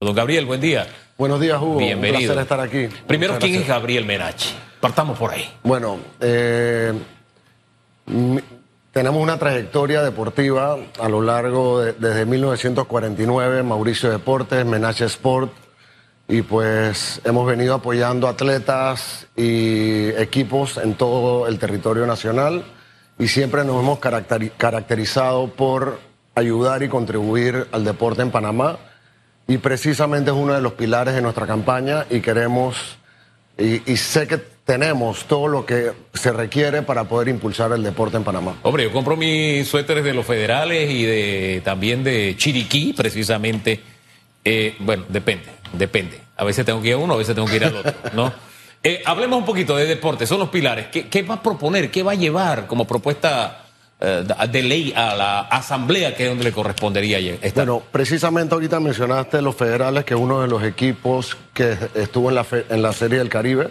Don Gabriel, buen día. Buenos días, Hugo. Bienvenido. Un placer estar aquí. Primero, ¿quién es. Gabriel Menachi? Partamos por ahí. Bueno, eh, tenemos una trayectoria deportiva a lo largo de, desde 1949, Mauricio Deportes, Menache Sport, y pues hemos venido apoyando atletas y equipos en todo el territorio nacional y siempre nos hemos caracteri- caracterizado por ayudar y contribuir al deporte en Panamá y precisamente es uno de los pilares de nuestra campaña y queremos y, sé que tenemos todo lo que se requiere para poder impulsar el deporte en Panamá. Hombre, yo compro mis suéteres de los federales y de también de Chiriquí, precisamente. Eh, bueno, depende, depende. A veces tengo que ir a uno, a veces tengo que ir al otro, ¿no? Eh, hablemos un poquito de deporte, son los pilares. ¿Qué, va a proponer? ¿Qué va a llevar como propuesta de ley a la asamblea que es donde le correspondería estar? Bueno, precisamente ahorita mencionaste los federales, que es uno de los equipos que estuvo en la, fe- en la Serie del Caribe.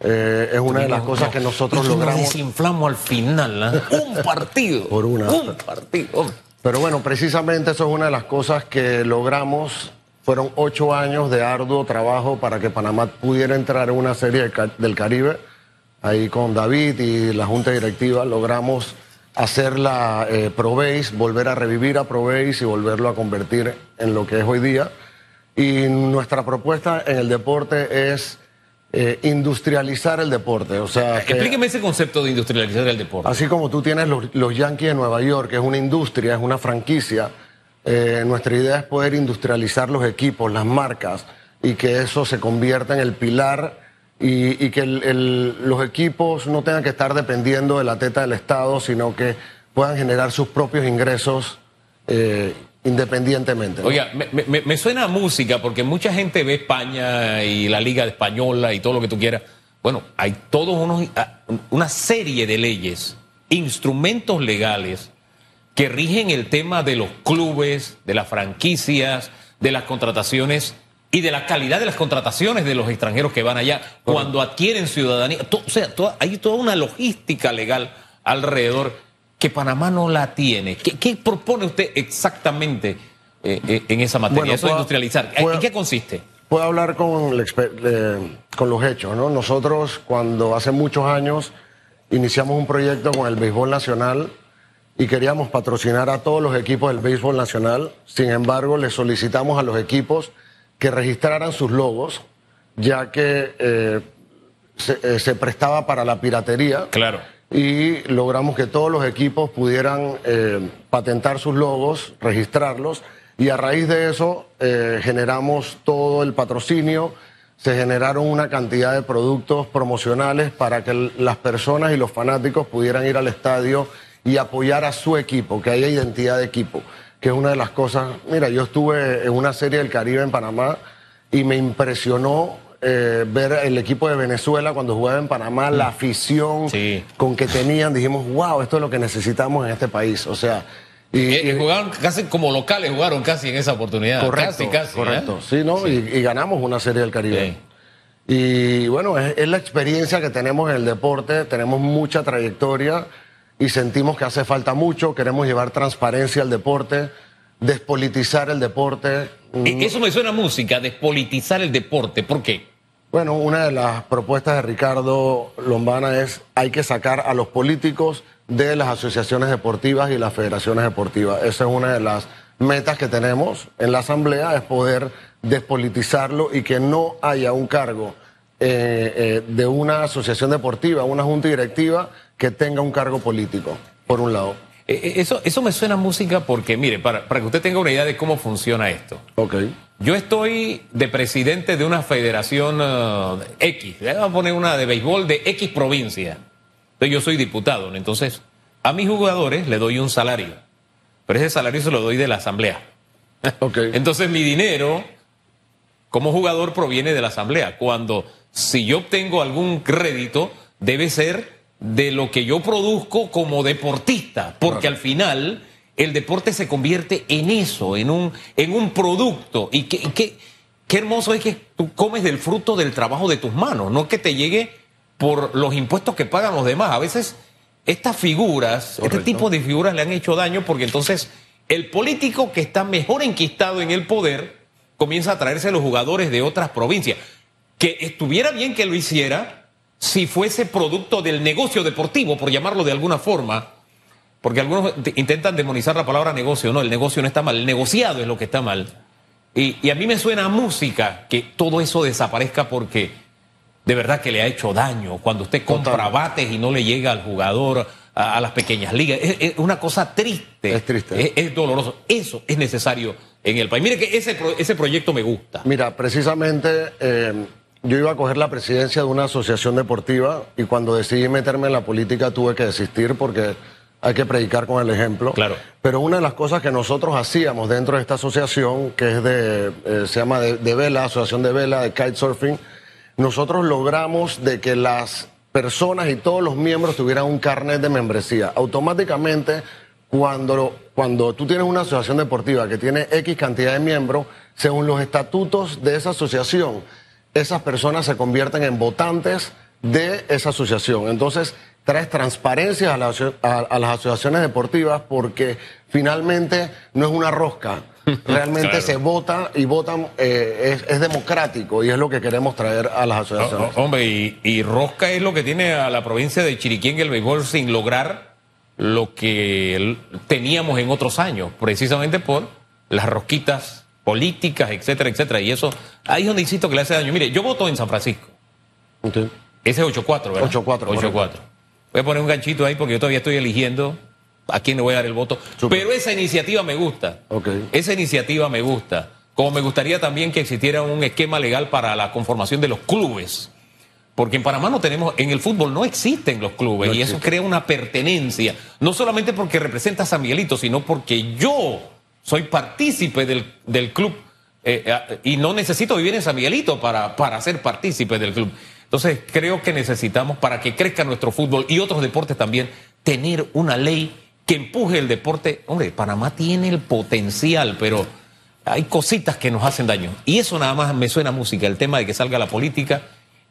Eh, es una de las cosas que nosotros Y nos logramos. desinflamos al final, ¿ah? Un partido. Por una. Un partido. Pero bueno, precisamente eso es una de las cosas que logramos. Fueron ocho años de arduo trabajo para que Panamá pudiera entrar en una serie del Caribe. Ahí con David y la Junta Directiva logramos hacer la eh, ProBase, volver a revivir a ProBase y volverlo a convertir en lo que es hoy día. Y nuestra propuesta en el deporte es eh, industrializar el deporte. O sea, que- Explíqueme ese concepto de industrializar el deporte. Así como tú tienes los, los Yankees de Nueva York, que es una industria, es una franquicia, eh, nuestra idea es poder industrializar los equipos, las marcas, y que eso se convierta en el pilar y, y que los equipos no tengan que estar dependiendo de la teta del Estado, sino que puedan generar sus propios ingresos eh, independientemente. Oiga, me suena a música porque mucha gente ve España y la Liga Española y todo lo que tú quieras. Bueno, hay todos unos, ah, una serie de leyes, instrumentos legales que rigen el tema de los clubes, de las franquicias, de las contrataciones y de la calidad de las contrataciones de los extranjeros que van allá cuando adquieren ciudadanía. O sea, toda- hay toda una logística legal alrededor que Panamá no la tiene. ¿Qué, qué propone usted exactamente eh, eh, en esa materia? Bueno, Eso de industrializar. puedo- ¿En qué consiste? Puedo hablar con, eh, con los hechos, ¿no? Nosotros cuando hace muchos años iniciamos un proyecto con el béisbol nacional y queríamos patrocinar a todos los equipos del béisbol nacional. Sin embargo, le solicitamos a los equipos que registraran sus logos, ya que eh, se, eh, se prestaba para la piratería. Claro. y logramos que todos los equipos pudieran eh, patentar sus logos, registrarlos y a raíz de eso generamos todo el patrocinio, se generaron una cantidad de productos promocionales para que las personas y los fanáticos pudieran ir al estadio y apoyar a su equipo, que haya identidad de equipo, que es una de las cosas, mira, yo estuve en una serie del Caribe en Panamá y me impresionó eh, ver el equipo de Venezuela cuando jugaba en Panamá, la afición Sí. con que tenían, dijimos, wow, esto es lo que necesitamos en este país. O sea, y, Eh, y- jugaron casi como locales, jugaron casi en esa oportunidad. correcto, casi, casi. correcto, ¿eh? sí, ¿no? Y, y ganamos una serie del Caribe. Y bueno, es, es la experiencia que tenemos en el deporte, tenemos mucha trayectoria y sentimos que hace falta mucho, queremos llevar transparencia al deporte, despolitizar el deporte. Eh, Eso me suena a música, despolitizar el deporte. ¿Por qué? Bueno, una de las propuestas de Ricardo Lombana es hay que sacar a los políticos de las asociaciones deportivas y las federaciones deportivas. Esa es una de las metas que tenemos en la Asamblea, es poder despolitizarlo y que no haya un cargo eh, eh, de una asociación deportiva, una junta directiva que tenga un cargo político, por un lado. Eh, Eso, eso me suena a música porque, mire, para, para que usted tenga una idea de cómo funciona esto. Ok. Yo estoy de presidente de una federación X, le vamos a poner una de béisbol de X provincia. Entonces yo soy diputado, ¿no? entonces a mis jugadores le doy un salario, pero ese salario se lo doy de la asamblea. Entonces mi dinero como jugador proviene de la asamblea. Cuando si yo obtengo algún crédito, debe ser de lo que yo produzco como deportista, porque al final el deporte se convierte en eso, en un, en un producto. Y qué, qué, qué hermoso es que tú comes del fruto del trabajo de tus manos, no que te llegue por los impuestos que pagan los demás. A veces estas figuras, Correcto. este tipo de figuras le han hecho daño porque entonces el político que está mejor enquistado en el poder comienza a traerse los jugadores de otras provincias. Que estuviera bien que lo hiciera si fuese producto del negocio deportivo, por llamarlo de alguna forma, porque algunos intentan demonizar la palabra negocio, no, el negocio no está mal, el negociado es lo que está mal. Y, y a mí me suena a música que todo eso desaparezca porque de verdad que le ha hecho daño. Cuando usted compra bates y no le llega al jugador, a, a las pequeñas ligas, es, es una cosa triste. Es triste. Es, es doloroso. Eso es necesario en el país. Mire que ese, ese proyecto me gusta. Mira, precisamente eh, yo iba a coger la presidencia de una asociación deportiva y cuando decidí meterme en la política tuve que desistir porque hay que predicar con el ejemplo. Claro. Pero una de las cosas que nosotros hacíamos dentro de esta asociación, que es de, eh, se llama de, de vela, asociación de vela, de kitesurfing, nosotros logramos de que las personas y todos los miembros tuvieran un carnet de membresía. Automáticamente, cuando, cuando tú tienes una asociación deportiva que tiene X cantidad de miembros, según los estatutos de esa asociación, esas personas se convierten en votantes de esa asociación. Entonces, traes transparencia a, la aso- a- a las asociaciones deportivas porque finalmente no es una rosca. Realmente Claro. se vota y votan, eh, es, es democrático y es lo que queremos traer a las asociaciones. oh, hombre, y, y Rosca es lo que tiene a la provincia de Chiriquí en el béisbol sin lograr lo que teníamos en otros años, precisamente por las rosquitas políticas, etcétera, etcétera. Y eso, ahí es donde insisto que le hace daño. Mire, yo voto en San Francisco. Sí. Ese es 8-4, ¿verdad? 8-4, 8-4. Voy a poner un ganchito ahí porque yo todavía estoy eligiendo a quién le voy a dar el voto. Pero esa iniciativa me gusta. Ok. Esa iniciativa me gusta. Como me gustaría también que existiera un esquema legal para la conformación de los clubes. Porque en Panamá no tenemos, en el fútbol no existen los clubes No y eso crea una pertenencia. No solamente porque representa a San Miguelito, sino porque yo soy partícipe del, del club eh, eh, y no necesito vivir en San Miguelito para, para ser partícipe del club. Entonces creo que necesitamos, para que crezca nuestro fútbol y otros deportes también, tener una ley que empuje el deporte. Hombre, Panamá tiene el potencial, pero hay cositas que nos hacen daño. Y eso nada más me suena a música, el tema de que salga la política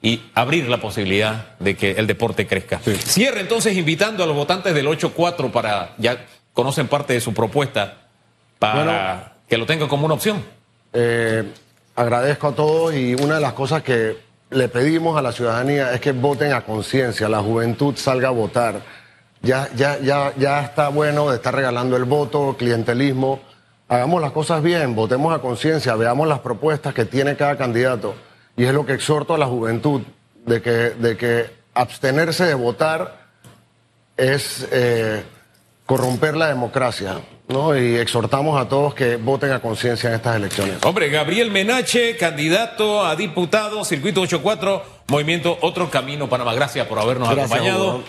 y abrir la posibilidad de que el deporte crezca. Cierre entonces invitando a los votantes del 8-4 para, ya conocen parte de su propuesta, para Bueno. que lo tengan como una opción. Eh, agradezco a todos y una de las cosas que le pedimos a la ciudadanía es que voten a conciencia, la juventud salga a votar. Ya, ya, ya, ya está bueno de estar regalando el voto, clientelismo. Hagamos las cosas bien, votemos a conciencia, veamos las propuestas que tiene cada candidato. Y es lo que exhorto a la juventud, de que, de que abstenerse de votar es eh, corromper la democracia. ¿no? Y exhortamos a todos que voten a conciencia en estas elecciones. Hombre, Gabriel Menache, candidato a diputado, circuito 8-4, movimiento Otro Camino Panamá. Gracias por habernos Gracias, acompañado. Hugo.